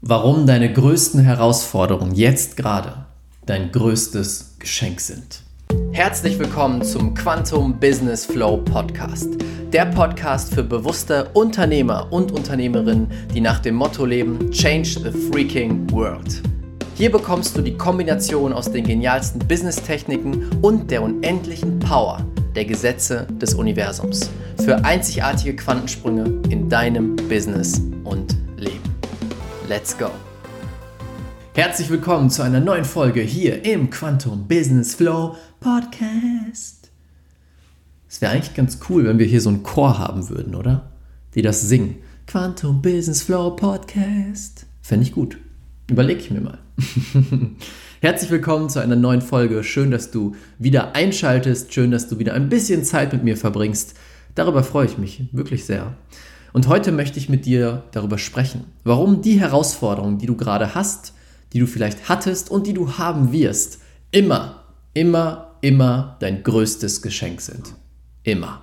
Warum deine größten Herausforderungen jetzt gerade dein größtes Geschenk sind. Herzlich willkommen zum Quantum Business Flow Podcast. Der Podcast für bewusste Unternehmer und Unternehmerinnen, die nach dem Motto leben: Change the freaking world. Hier bekommst du die Kombination aus den genialsten Business-Techniken und der unendlichen Power der Gesetze des Universums für einzigartige Quantensprünge in deinem Business und Leben. Let's go! Herzlich willkommen zu einer neuen Folge hier im Quantum Business Flow Podcast. Es wäre eigentlich ganz cool, wenn wir hier so einen Chor haben würden, oder? Die das singen. Quantum Business Flow Podcast. Fände ich gut. Überlege ich mir mal. Herzlich willkommen zu einer neuen Folge. Schön, dass du wieder einschaltest. Schön, dass du wieder ein bisschen Zeit mit mir verbringst. Darüber freue ich mich wirklich sehr. Und heute möchte ich mit dir darüber sprechen, warum die Herausforderungen, die du gerade hast, die du vielleicht hattest und die du haben wirst, immer, immer, immer dein größtes Geschenk sind. Immer.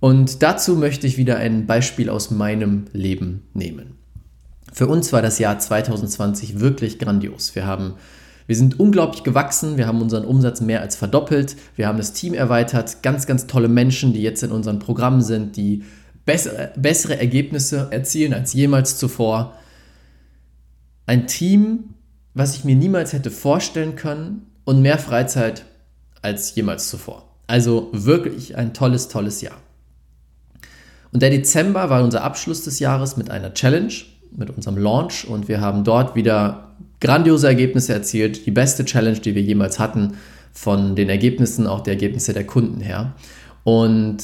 Und dazu möchte ich wieder ein Beispiel aus meinem Leben nehmen. Für uns war das Jahr 2020 wirklich grandios. Wir haben wir sind unglaublich gewachsen, wir haben unseren Umsatz mehr als verdoppelt, wir haben das Team erweitert, ganz, ganz tolle Menschen, die jetzt in unseren Programmen sind, die bessere, bessere Ergebnisse erzielen als jemals zuvor. Ein Team, was ich mir niemals hätte vorstellen können und mehr Freizeit als jemals zuvor. Also wirklich ein tolles, tolles Jahr. Und der Dezember war unser Abschluss des Jahres mit einer Challenge, mit unserem Launch und wir haben dort wieder grandiose Ergebnisse erzielt, die beste Challenge, die wir jemals hatten, von den Ergebnissen, auch der Ergebnisse der Kunden her. Und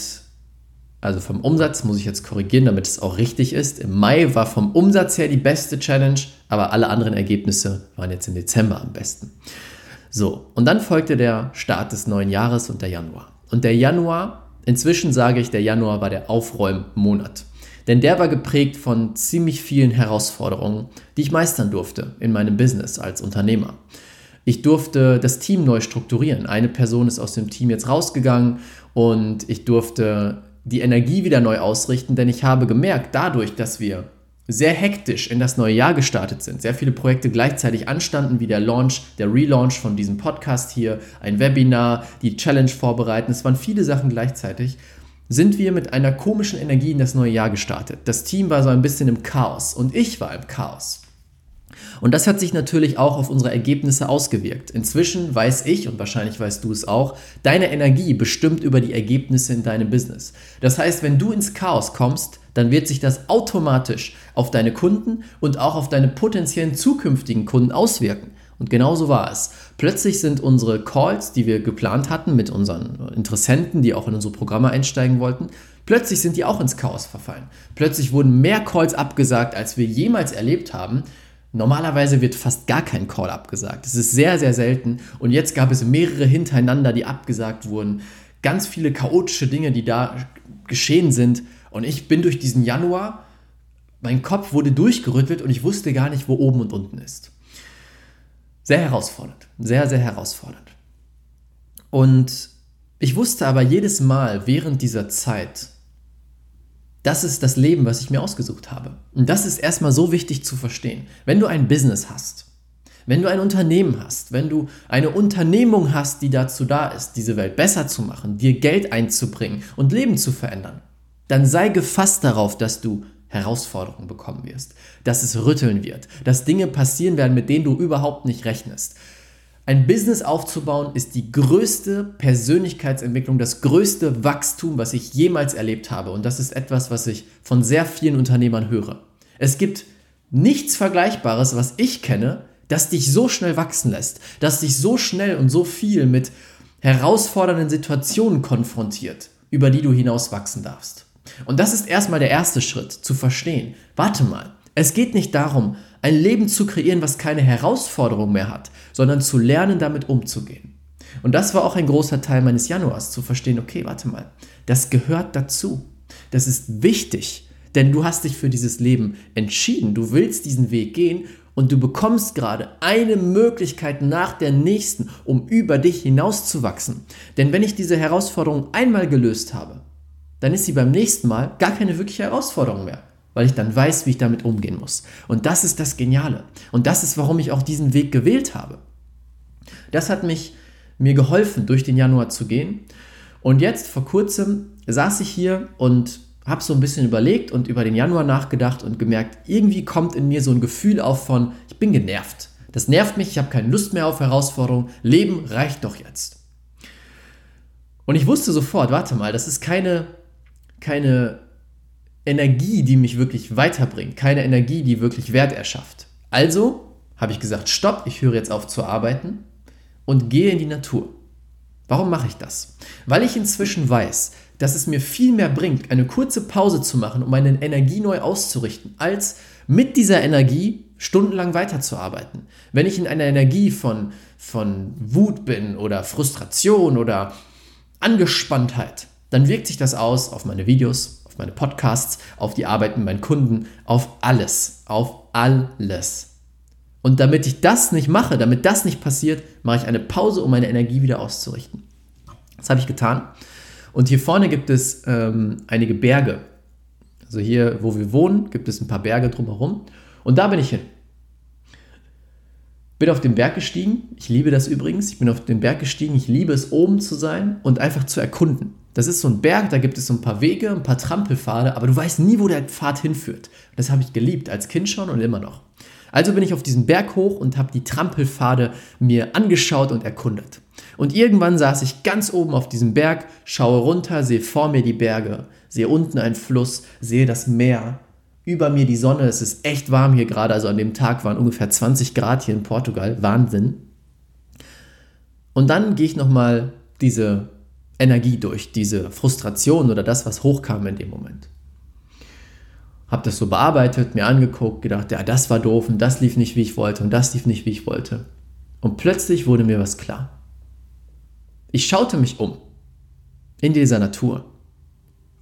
also vom Umsatz muss ich jetzt korrigieren, damit es auch richtig ist. Im Mai war vom Umsatz her die beste Challenge, aber alle anderen Ergebnisse waren jetzt im Dezember am besten. So, und dann folgte der Start des neuen Jahres und der Januar. Und der Januar, inzwischen sage ich, der Januar war der Aufräummonat. Denn der war geprägt von ziemlich vielen Herausforderungen, die ich meistern durfte in meinem Business als Unternehmer. Ich durfte das Team neu strukturieren. Eine Person ist aus dem Team jetzt rausgegangen und ich durfte die Energie wieder neu ausrichten, denn ich habe gemerkt, dadurch, dass wir sehr hektisch in das neue Jahr gestartet sind, sehr viele Projekte gleichzeitig anstanden, wie der Launch, der Relaunch von diesem Podcast hier, ein Webinar, die Challenge vorbereiten, es waren viele Sachen gleichzeitig, sind wir mit einer komischen Energie in das neue Jahr gestartet. Das Team war so ein bisschen im Chaos und ich war im Chaos. Und das hat sich natürlich auch auf unsere Ergebnisse ausgewirkt. Inzwischen weiß ich, und wahrscheinlich weißt du es auch, deine Energie bestimmt über die Ergebnisse in deinem Business. Das heißt, wenn du ins Chaos kommst, dann wird sich das automatisch auf deine Kunden und auch auf deine potenziellen zukünftigen Kunden auswirken. Und genau so war es. Plötzlich sind unsere Calls, die wir geplant hatten mit unseren Interessenten, die auch in unsere Programme einsteigen wollten, plötzlich sind die auch ins Chaos verfallen. Plötzlich wurden mehr Calls abgesagt, als wir jemals erlebt haben, Normalerweise wird fast gar kein Call abgesagt. Es ist sehr, sehr selten. Und jetzt gab es mehrere hintereinander, die abgesagt wurden. Ganz viele chaotische Dinge, die da geschehen sind. Und ich bin durch diesen Januar, mein Kopf wurde durchgerüttelt und ich wusste gar nicht, wo oben und unten ist. Sehr herausfordernd. Sehr, sehr herausfordernd. Und ich wusste aber jedes Mal während dieser Zeit, das ist das Leben, was ich mir ausgesucht habe. Und das ist erstmal so wichtig zu verstehen. Wenn du ein Business hast, wenn du ein Unternehmen hast, wenn du eine Unternehmung hast, die dazu da ist, diese Welt besser zu machen, dir Geld einzubringen und Leben zu verändern, dann sei gefasst darauf, dass du Herausforderungen bekommen wirst, dass es rütteln wird, dass Dinge passieren werden, mit denen du überhaupt nicht rechnest. Ein Business aufzubauen ist die größte Persönlichkeitsentwicklung, das größte Wachstum, was ich jemals erlebt habe. Und das ist etwas, was ich von sehr vielen Unternehmern höre. Es gibt nichts Vergleichbares, was ich kenne, das dich so schnell wachsen lässt, das dich so schnell und so viel mit herausfordernden Situationen konfrontiert, über die du hinaus wachsen darfst. Und das ist erstmal der erste Schritt, zu verstehen. Warte mal, es geht nicht darum, ein Leben zu kreieren, was keine Herausforderung mehr hat, sondern zu lernen, damit umzugehen. Und das war auch ein großer Teil meines Januars, zu verstehen, okay, warte mal, das gehört dazu. Das ist wichtig, denn du hast dich für dieses Leben entschieden, du willst diesen Weg gehen und du bekommst gerade eine Möglichkeit nach der nächsten, um über dich hinauszuwachsen. Denn wenn ich diese Herausforderung einmal gelöst habe, dann ist sie beim nächsten Mal gar keine wirkliche Herausforderung mehr. Weil ich dann weiß, wie ich damit umgehen muss. Und das ist das Geniale. Und das ist, warum ich auch diesen Weg gewählt habe. Das hat mich mir geholfen, durch den Januar zu gehen. Und jetzt vor kurzem saß ich hier und habe so ein bisschen überlegt und über den Januar nachgedacht und gemerkt, irgendwie kommt in mir so ein Gefühl auf von, ich bin genervt. Das nervt mich, ich habe keine Lust mehr auf Herausforderungen. Leben reicht doch jetzt. Und ich wusste sofort, warte mal, das ist keine, keine Energie, die mich wirklich weiterbringt, keine Energie, die wirklich Wert erschafft. Also habe ich gesagt, stopp, ich höre jetzt auf zu arbeiten und gehe in die Natur. Warum mache ich das? Weil ich inzwischen weiß, dass es mir viel mehr bringt, eine kurze Pause zu machen, um meine Energie neu auszurichten, als mit dieser Energie stundenlang weiterzuarbeiten. Wenn ich in einer Energie von, von Wut bin oder Frustration oder Angespanntheit, dann wirkt sich das aus auf meine Videos, meine Podcasts, auf die Arbeit mit meinen Kunden, auf alles, auf alles. Und damit ich das nicht mache, damit das nicht passiert, mache ich eine Pause, um meine Energie wieder auszurichten. Das habe ich getan. Und hier vorne gibt es ähm, einige Berge. Also hier, wo wir wohnen, gibt es ein paar Berge drumherum. Und da bin ich hin. Bin auf den Berg gestiegen. Ich liebe das übrigens. Ich bin auf den Berg gestiegen. Ich liebe es, oben zu sein und einfach zu erkunden. Das ist so ein Berg, da gibt es so ein paar Wege, ein paar Trampelpfade, aber du weißt nie, wo der Pfad hinführt. Das habe ich geliebt, als Kind schon und immer noch. Also bin ich auf diesen Berg hoch und habe die Trampelpfade mir angeschaut und erkundet. Und irgendwann saß ich ganz oben auf diesem Berg, schaue runter, sehe vor mir die Berge, sehe unten einen Fluss, sehe das Meer, über mir die Sonne, es ist echt warm hier gerade, also an dem Tag waren ungefähr 20 Grad hier in Portugal, Wahnsinn. Und dann gehe ich nochmal diese Energie durch, diese Frustration oder das, was hochkam in dem Moment habe das so bearbeitet, mir angeguckt, gedacht, ja, das war doof und das lief nicht, wie ich wollte und das lief nicht, wie ich wollte. Und plötzlich wurde mir was klar. Ich schaute mich um. In dieser Natur.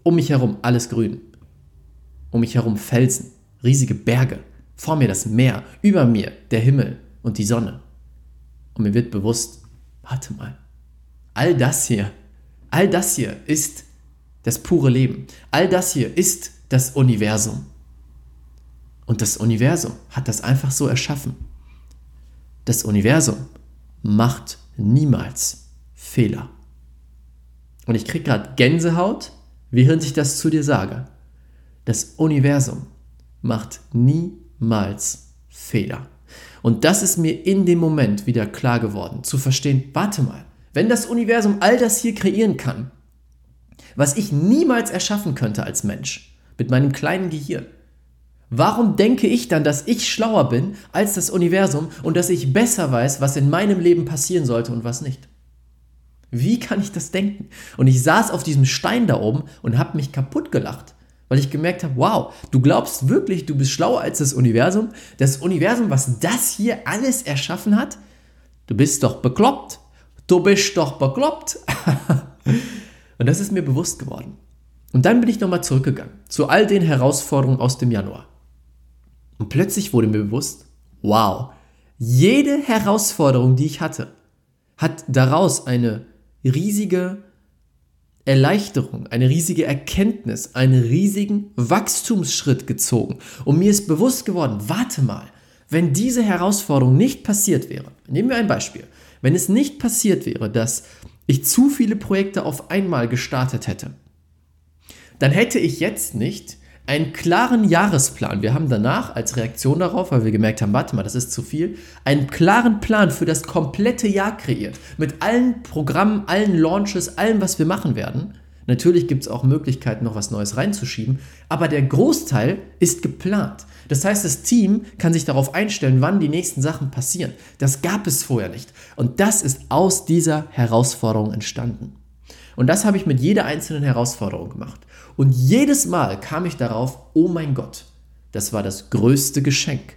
Um mich herum alles grün. Um mich herum Felsen, riesige Berge. Vor mir das Meer, über mir der Himmel und die Sonne. Und mir wird bewusst, warte mal, all das hier, all das hier ist das pure Leben. All das hier ist das Universum. Und das Universum hat das einfach so erschaffen. Das Universum macht niemals Fehler. Und ich kriege gerade Gänsehaut, während ich das zu dir sage. Das Universum macht niemals Fehler. Und das ist mir in dem Moment wieder klar geworden, zu verstehen, warte mal, wenn das Universum all das hier kreieren kann, was ich niemals erschaffen könnte als Mensch, mit meinem kleinen Gehirn. Warum denke ich dann, dass ich schlauer bin als das Universum und dass ich besser weiß, was in meinem Leben passieren sollte und was nicht? Wie kann ich das denken? Und ich saß auf diesem Stein da oben und habe mich kaputt gelacht, weil ich gemerkt habe, wow, du glaubst wirklich, du bist schlauer als das Universum? Das Universum, was das hier alles erschaffen hat? Du bist doch bekloppt. Du bist doch bekloppt. und das ist mir bewusst geworden. Und dann bin ich nochmal zurückgegangen zu all den Herausforderungen aus dem Januar. Und plötzlich wurde mir bewusst, wow, jede Herausforderung, die ich hatte, hat daraus eine riesige Erleichterung, eine riesige Erkenntnis, einen riesigen Wachstumsschritt gezogen. Und mir ist bewusst geworden, warte mal, wenn diese Herausforderung nicht passiert wäre, nehmen wir ein Beispiel, wenn es nicht passiert wäre, dass ich zu viele Projekte auf einmal gestartet hätte, dann hätte ich jetzt nicht einen klaren Jahresplan. Wir haben danach als Reaktion darauf, weil wir gemerkt haben, warte mal, das ist zu viel, einen klaren Plan für das komplette Jahr kreiert. Mit allen Programmen, allen Launches, allem, was wir machen werden. Natürlich gibt es auch Möglichkeiten, noch was Neues reinzuschieben, aber der Großteil ist geplant. Das heißt, das Team kann sich darauf einstellen, wann die nächsten Sachen passieren. Das gab es vorher nicht. Und das ist aus dieser Herausforderung entstanden. Und das habe ich mit jeder einzelnen Herausforderung gemacht. Und jedes Mal kam ich darauf, oh mein Gott, das war das größte Geschenk.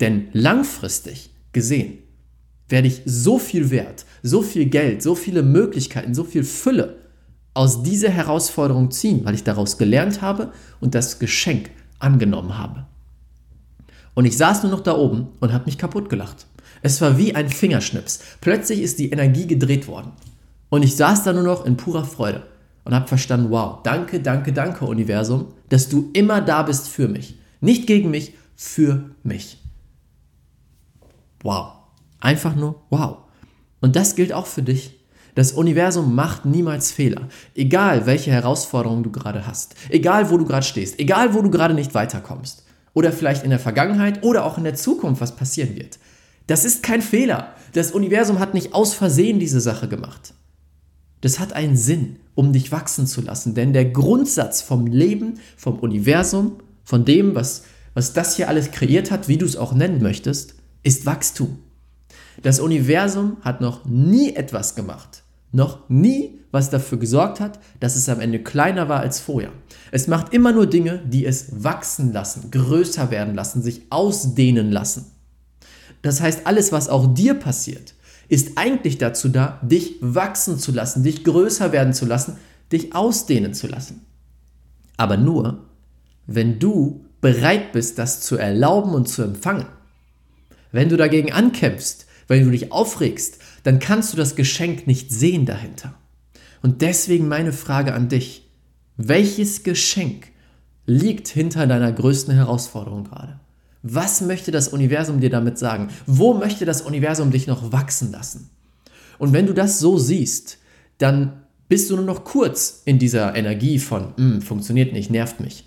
Denn langfristig gesehen werde ich so viel Wert, so viel Geld, so viele Möglichkeiten, so viel Fülle aus dieser Herausforderung ziehen, weil ich daraus gelernt habe und das Geschenk angenommen habe. Und ich saß nur noch da oben und habe mich kaputt gelacht. Es war wie ein Fingerschnips. Plötzlich ist die Energie gedreht worden. Und ich saß da nur noch in purer Freude und habe verstanden, wow, danke, danke, danke Universum, dass du immer da bist für mich. Nicht gegen mich, für mich. Wow. Einfach nur wow. Und das gilt auch für dich. Das Universum macht niemals Fehler. Egal, welche Herausforderungen du gerade hast. Egal, wo du gerade stehst. Egal, wo du gerade nicht weiterkommst. Oder vielleicht in der Vergangenheit oder auch in der Zukunft, was passieren wird. Das ist kein Fehler. Das Universum hat nicht aus Versehen diese Sache gemacht. Das hat einen Sinn, um dich wachsen zu lassen. Denn der Grundsatz vom Leben, vom Universum, von dem, was, was das hier alles kreiert hat, wie du es auch nennen möchtest, ist Wachstum. Das Universum hat noch nie etwas gemacht, noch nie was dafür gesorgt hat, dass es am Ende kleiner war als vorher. Es macht immer nur Dinge, die es wachsen lassen, größer werden lassen, sich ausdehnen lassen. Das heißt, alles, was auch dir passiert, ist eigentlich dazu da, dich wachsen zu lassen, dich größer werden zu lassen, dich ausdehnen zu lassen. Aber nur, wenn du bereit bist, das zu erlauben und zu empfangen. Wenn du dagegen ankämpfst, weil du dich aufregst, dann kannst du das Geschenk nicht sehen dahinter. Und deswegen meine Frage an dich. Welches Geschenk liegt hinter deiner größten Herausforderung gerade? Was möchte das Universum dir damit sagen? Wo möchte das Universum dich noch wachsen lassen? Und wenn du das so siehst, dann bist du nur noch kurz in dieser Energie von, hm, funktioniert nicht, nervt mich.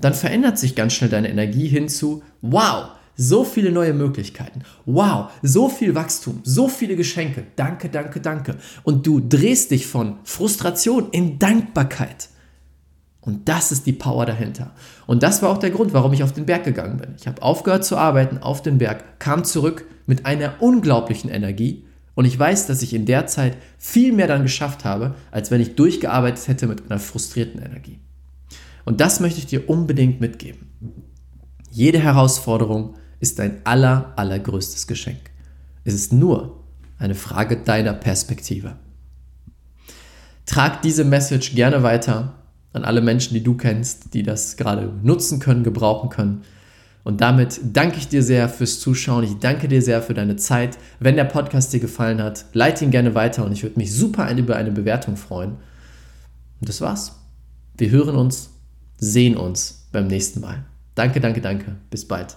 Dann verändert sich ganz schnell deine Energie hin zu, wow, so viele neue Möglichkeiten. Wow, so viel Wachstum, so viele Geschenke. Danke, danke, danke. Und du drehst dich von Frustration in Dankbarkeit. Und das ist die Power dahinter. Und das war auch der Grund, warum ich auf den Berg gegangen bin. Ich habe aufgehört zu arbeiten auf den Berg, kam zurück mit einer unglaublichen Energie und ich weiß, dass ich in der Zeit viel mehr dann geschafft habe, als wenn ich durchgearbeitet hätte mit einer frustrierten Energie. Und das möchte ich dir unbedingt mitgeben. Jede Herausforderung ist dein aller, allergrößtes Geschenk. Es ist nur eine Frage deiner Perspektive. Trag diese Message gerne weiter an alle Menschen, die du kennst, die das gerade nutzen können, gebrauchen können. Und damit danke ich dir sehr fürs Zuschauen. Ich danke dir sehr für deine Zeit. Wenn der Podcast dir gefallen hat, leite ihn gerne weiter und ich würde mich super über eine Bewertung freuen. Und das war's. Wir hören uns, sehen uns beim nächsten Mal. Danke, danke, danke. Bis bald.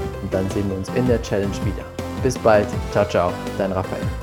und dann sehen wir uns in der Challenge wieder. Bis bald, ciao, ciao, dein Raphael.